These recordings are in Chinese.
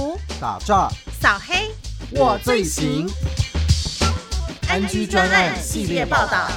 毒、打诈、扫黑，我最行。安居专案系列报道。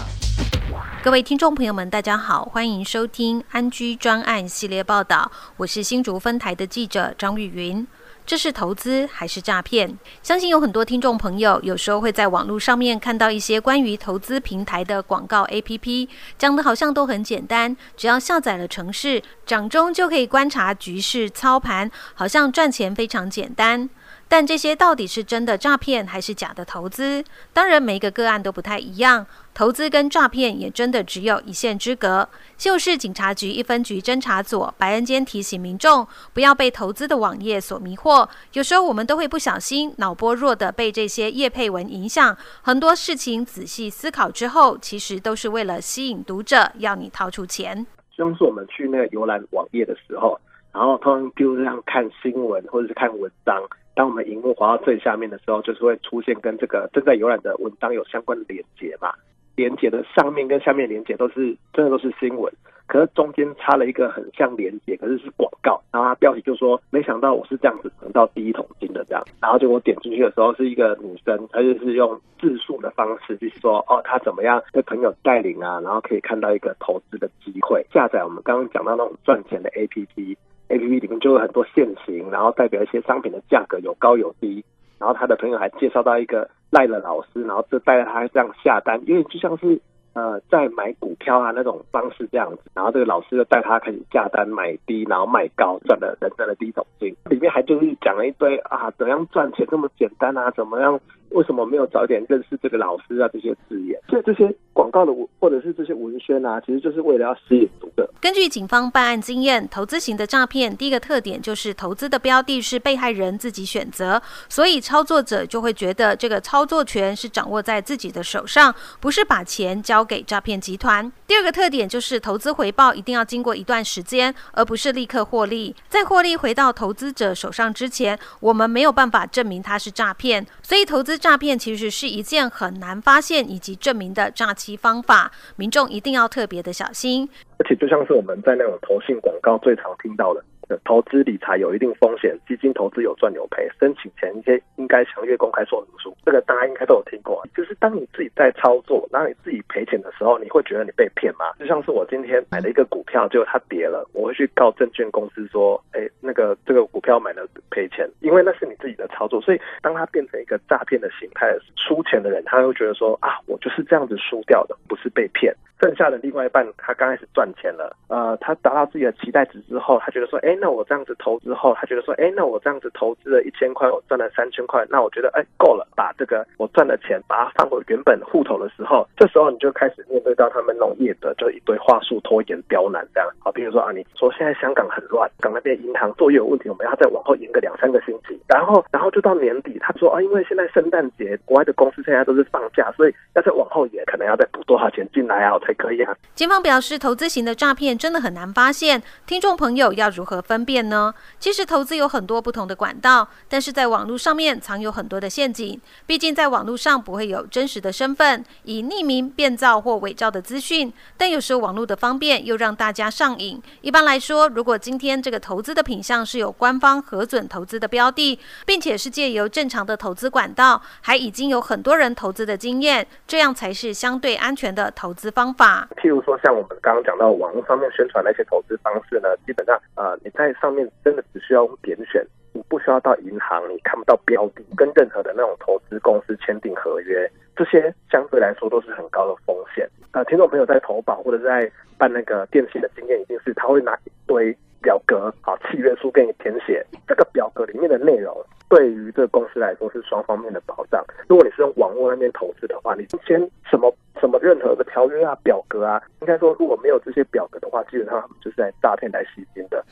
各位听众朋友们，大家好，欢迎收听安居专案系列报道。我是新竹分台的记者张玉云。这是投资还是诈骗？相信有很多听众朋友有时候会在网络上面看到一些关于投资平台的广告 APP，讲的好像都很简单，只要下载了城市，掌中就可以观察局势、操盘，好像赚钱非常简单。但这些到底是真的诈骗还是假的投资？当然，每一个个案都不太一样。投资跟诈骗也真的只有一线之隔。秀市警察局一分局侦查组白恩坚提醒民众，不要被投资的网页所迷惑。有时候我们都会不小心脑波弱的被这些叶配文影响。很多事情仔细思考之后，其实都是为了吸引读者，要你掏出钱。像是我们去那个游览网页的时候，然后通常比如像看新闻或者是看文章。当我们荧幕滑到最下面的时候，就是会出现跟这个正在浏览的文章有相关的连接嘛？连接的上面跟下面连接都是真的都是新闻，可是中间插了一个很像连接，可是是广告。然后它标题就说：“没想到我是这样子得到第一桶金的这样。”然后结果点进去的时候是一个女生，她就是用自述的方式去说：“哦，她怎么样被朋友带领啊，然后可以看到一个投资的机会，下载我们刚刚讲到那种赚钱的 APP。” A P P 里面就有很多线型，然后代表一些商品的价格有高有低，然后他的朋友还介绍到一个赖的老师，然后就带着他这样下单，因为就像是呃在买股票啊那种方式这样子，然后这个老师就带他开始下单买低，然后卖高，赚了人生的第一桶金。里面还就是讲了一堆啊，怎样赚钱这么简单啊，怎么样？为什么没有早点认识这个老师啊？这些字眼，所以这些广告的或者是这些文宣啊，其实就是为了要吸引读者。根据警方办案经验，投资型的诈骗，第一个特点就是投资的标的是被害人自己选择，所以操作者就会觉得这个操作权是掌握在自己的手上，不是把钱交给诈骗集团。第二个特点就是投资回报一定要经过一段时间，而不是立刻获利。在获利回到投资者手上之前，我们没有办法证明它是诈骗，所以投资。诈骗其实是一件很难发现以及证明的诈欺方法，民众一定要特别的小心。而且就像是我们在那种投信广告最常听到的。投资理财有一定风险，基金投资有赚有赔，申请前一些应该详阅公开说明书。这个大家应该都有听过。就是当你自己在操作，当你自己赔钱的时候，你会觉得你被骗吗？就像是我今天买了一个股票，结果它跌了，我会去告证券公司说，哎，那个这个股票买了赔钱，因为那是你自己的操作。所以当它变成一个诈骗的形态，输钱的人他会觉得说，啊，我就是这样子输掉的，不是被骗。剩下的另外一半，他刚开始赚钱了，呃，他达到自己的期待值之后，他觉得说，哎，那我这样子投资后，他觉得说，哎，那我这样子投资了一千块，我赚了三千块，那我觉得，哎，够了，把这个我赚的钱把它放回原本户头的时候，这时候你就开始面对到他们农业的，就一堆话术拖延刁难这样，好，比如说啊，你说现在香港很乱，港那边银行作业有问题，我们要再往后延个两三个星期，然后，然后就到年底，他说啊，因为现在圣诞节，国外的公司现在都是放假，所以要再往后延，可能要再补多少钱进来啊，我才可以啊。警方表示，投资型的诈骗真的很难发现，听众朋友要如何分辨呢？其实投资有很多不同的管道，但是在网络上面藏有很多的陷阱。毕竟在网络上不会有真实的身份，以匿名、变造或伪造的资讯。但有时候网络的方便又让大家上瘾。一般来说，如果今天这个投资的品项是有官方核准投资的标的，并且是借由正常的投资管道，还已经有很多人投资的经验，这样才是相对安全的投资方法。譬如说，像我们刚刚讲到网络上面宣传那些投资方式呢，基本上呃你在上面真的只需要点选，你不需要到银行，你看不到标的，跟任何的那种投资公司签订合约，这些相对来说都是很高的风险。呃，听众朋友在投保或者在办那个电信的经验，一定是他会拿一堆表格，好契约书给你填写，这个表格里面的内容。对于这个公司来说是双方面的保障。如果你是用网络那边投资的话，你先什么什么任何的条约啊、表格啊，应该说如果没有这些表格的话，基本上他们就是在诈骗来吸金的。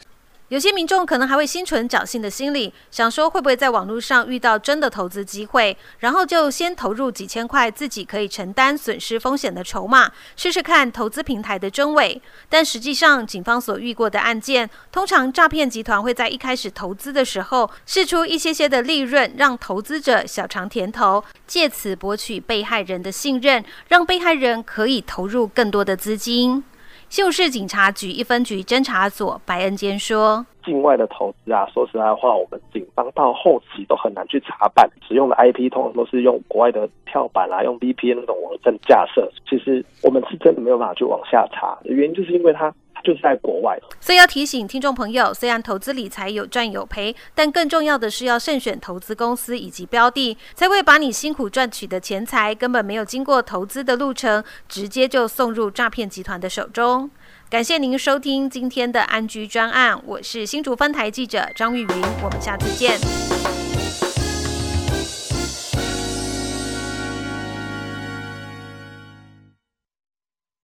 有些民众可能还会心存侥幸的心理，想说会不会在网络上遇到真的投资机会，然后就先投入几千块自己可以承担损失风险的筹码，试试看投资平台的真伪。但实际上，警方所遇过的案件，通常诈骗集团会在一开始投资的时候试出一些些的利润，让投资者小尝甜头，借此博取被害人的信任，让被害人可以投入更多的资金。秀市警察局一分局侦查所白恩坚说：“境外的投资啊，说实在话，我们警方到后期都很难去查办，使用的 IP 通常都是用国外的跳板啊，用 VPN 那种网站架设。其实我们是真的没有办法去往下查，原因就是因为他就是在国外。所以要提醒听众朋友，虽然投资理财有赚有赔，但更重要的是要慎选投资公司以及标的，才会把你辛苦赚取的钱财，根本没有经过投资的路程，直接就送入诈骗集团的手中。感谢您收听今天的安居专案，我是新竹分台记者张玉云，我们下次见。